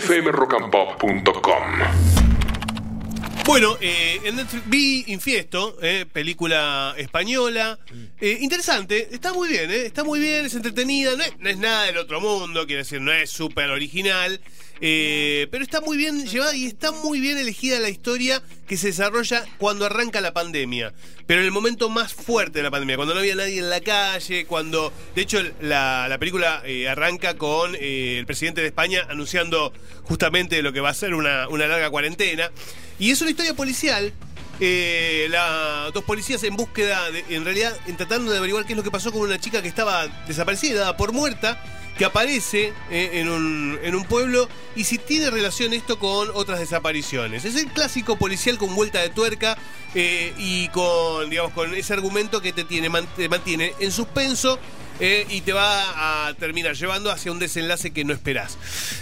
fmrockandpop.com. Bueno, eh, en Netflix vi Infiesto, eh, película española. Eh, interesante, está muy bien, eh, está muy bien, es entretenida, no es, no es nada del otro mundo, quiero decir, no es súper original. eh, pero está muy bien llevada y está muy bien elegida la historia que se desarrolla cuando arranca la pandemia. Pero en el momento más fuerte de la pandemia, cuando no había nadie en la calle, cuando. De hecho, la, la película eh, arranca con eh, el presidente de España anunciando justamente lo que va a ser una, una larga cuarentena. Y es una historia policial. eh, dos policías en búsqueda, en realidad, en tratando de averiguar qué es lo que pasó con una chica que estaba desaparecida, dada por muerta, que aparece eh, en, un, pueblo y si tiene relación esto con otras desapariciones. Es el clásico policial con vuelta de tuerca eh, y con, digamos, con ese argumento que te, tiene, te mantiene en suspenso eh, y te va a terminar llevando hacia un desenlace que no esperás.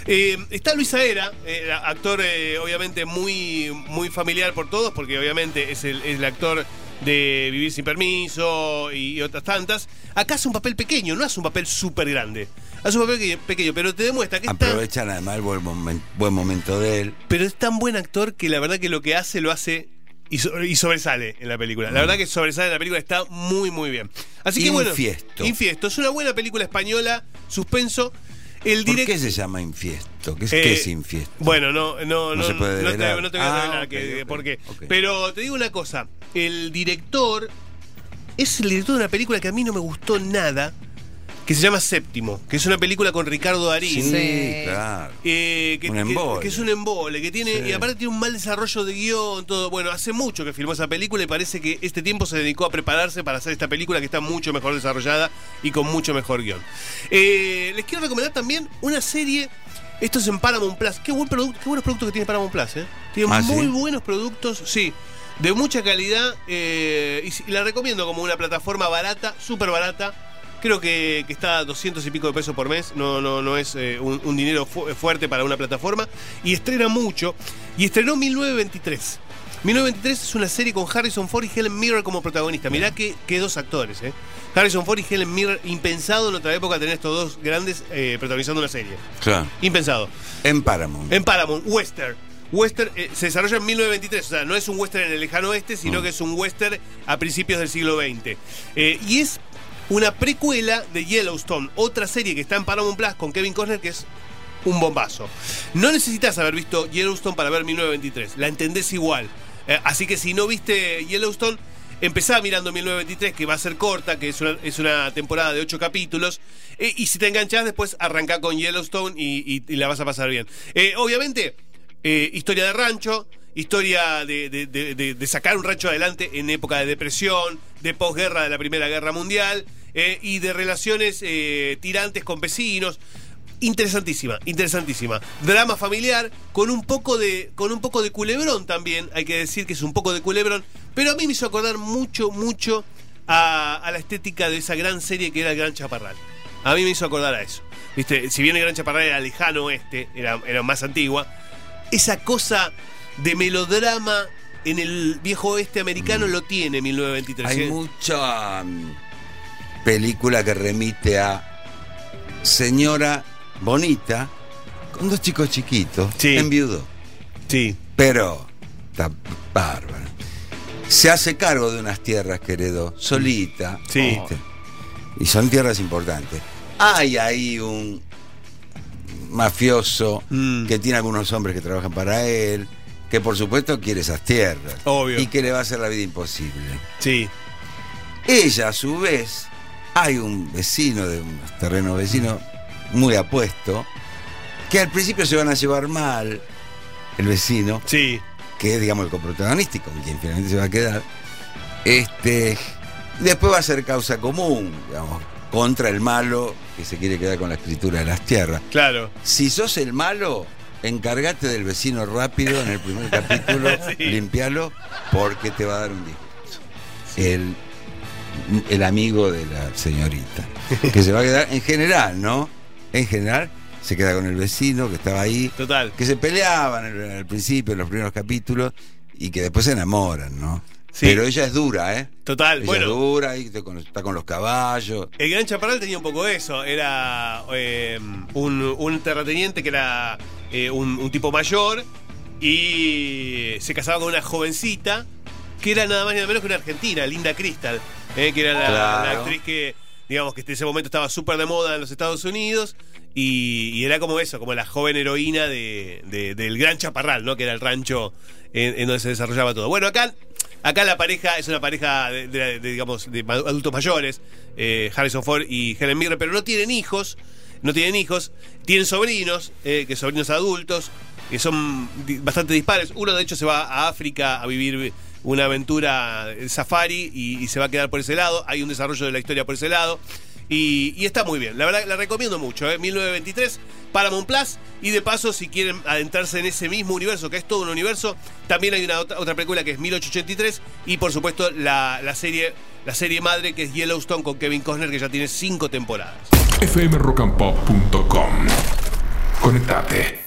Eh, está Luis Aera, eh, actor obviamente muy, muy familiar por todos, porque obviamente es el, es el actor de Vivir sin Permiso y, otras tantas. Acá hace un papel pequeño, no hace un papel súper grande. Hace un papel pequeño, pero te demuestra que está... Aprovechan además el buen, momen- buen momento de él. Pero es tan buen actor que la verdad que lo que hace lo hace y, so- y sobresale en la película. La verdad que sobresale en la película, está muy, muy bien. Así que bueno. Infiesto. Infiesto. Es una buena película española, suspenso. El ¿Por qué se llama infiesto? ¿Qué es, Eh, qué es infiesto? Bueno, no, no, No no, se puede no te, no te voy a Ah, revelar ok, que- ok, por qué. Pero te digo una cosa, el director es el director de una película que a mí no me gustó nada, que se llama Séptimo, que es una película con Ricardo Darín. sí, Sí. claro. Eh, que, Un embole. que es un embole, que tiene, Sí. y aparte tiene un mal desarrollo de guion, todo. Bueno, hace mucho que filmó esa película y parece que este tiempo se dedicó a prepararse para hacer esta película que está mucho mejor desarrollada y con mucho mejor guion. Eh, les quiero recomendar también una serie. Esto es en Paramount Plus. Qué, buen producto, qué buenos productos que tiene Paramount Plus, ¿eh? Tiene ¿Ah, muy sí? buenos productos, sí. De mucha calidad. eh, y, y la recomiendo como una plataforma barata, súper barata. Creo que, que está a 200 y pico de pesos por mes. No, no, no es eh, un, un dinero fu- fuerte para una plataforma. Y estrena mucho. Y estrenó 1923. 1923 es una serie con Harrison Ford y Helen Mirren como protagonista. Mirá que, que dos actores, ¿eh? Harrison Ford y Helen Mirren, impensado en otra época tener estos dos grandes eh, protagonizando una serie. Claro. Impensado. En Paramount. En Paramount, Western. Western eh, se desarrolla en 1923, o sea, no es un western en el lejano oeste, sino Mm. que es un western a principios del siglo XX. Eh, y es una precuela de Yellowstone, otra serie que está en Paramount Plus con Kevin Costner, que es un bombazo. No necesitas haber visto Yellowstone para ver 1923, la entendés igual. Eh, así que si no viste Yellowstone, empezá mirando 1923, que va a ser corta, que es una, es una temporada de 8 capítulos. eh, y si te enganchás, después arrancá con Yellowstone y, la vas a pasar bien. Eh, obviamente, historia de rancho, historia de, sacar un rancho adelante en época de depresión, de posguerra de la Primera Guerra Mundial eh, y de relaciones eh, tirantes con vecinos. Interesantísima, interesantísima. Drama familiar con un poco de con un poco de culebrón también, hay que decir que es un poco de culebrón, pero a mí me hizo acordar mucho mucho a, la estética de esa gran serie que era Gran Chaparral. A mí me hizo acordar a eso. Viste, si bien el Gran Chaparral era lejano oeste, era, era más antigua, esa cosa de melodrama en el viejo oeste americano lo tiene 1923. Hay ¿eh? mucha mm, película que remite a señora bonita con dos chicos chiquitos Sí. en viudo. Sí, Pero está bárbaro. Se hace cargo de unas tierras que heredó solita. Sí. Y son tierras importantes. Hay ahí un mafioso Mm. que tiene algunos hombres que trabajan para él, que por supuesto quiere esas tierras. Obvio. Y que le va a hacer la vida imposible. sí. Ella, a su vez, hay un vecino de un terreno vecino muy apuesto, que al principio se van a llevar mal, el vecino, Sí. que es, digamos, el con quien finalmente se va a quedar. Este, después va a ser causa común, digamos, contra el malo que se quiere quedar con la escritura de las tierras. Claro. Si sos el malo, encárgate del vecino rápido en el primer capítulo, Sí. limpialo, porque te va a dar un disgusto. El, el amigo de la señorita, que se va a quedar, en general, ¿no? En general, se queda con el vecino que estaba ahí, Total. que se peleaban al, al principio, en los primeros capítulos, y que después se enamoran, ¿no? Sí. Pero ella es dura, ¿eh? Total, Ella bueno. es dura y está con los caballos. El Gran Chaparral tenía un poco eso. Era eh, un, un terrateniente que era eh, un, un tipo mayor y se casaba con una jovencita que era nada más ni nada menos que una argentina, Linda Crystal, eh, que era la, Claro. la actriz que, digamos, que en ese momento estaba súper de moda en los Estados Unidos. Y, y era como eso, como la joven heroína de, de- del Gran Chaparral, ¿no? Que era el rancho en, en donde se desarrollaba todo. Bueno, acá Acá la pareja es una pareja de, digamos, adultos mayores, eh, Harrison Ford y Helen Mirren, pero no tienen hijos, no tienen hijos, tienen sobrinos, eh, que sobrinos adultos, que son bastante dispares. Uno de hecho se va a África a vivir una aventura en safari y se va a quedar por ese lado. Hay un desarrollo de la historia por ese lado. Y, está muy bien, la verdad la recomiendo mucho, ¿eh? 1923, Paramount Plus. Y de paso, si quieren adentrarse en ese mismo universo, que es todo un universo, también hay una otra, otra película que es 1883. Y por supuesto, la, la serie, la serie madre que es Yellowstone con Kevin Costner, que ya tiene cinco temporadas. fmrockandpop.com. Conectate.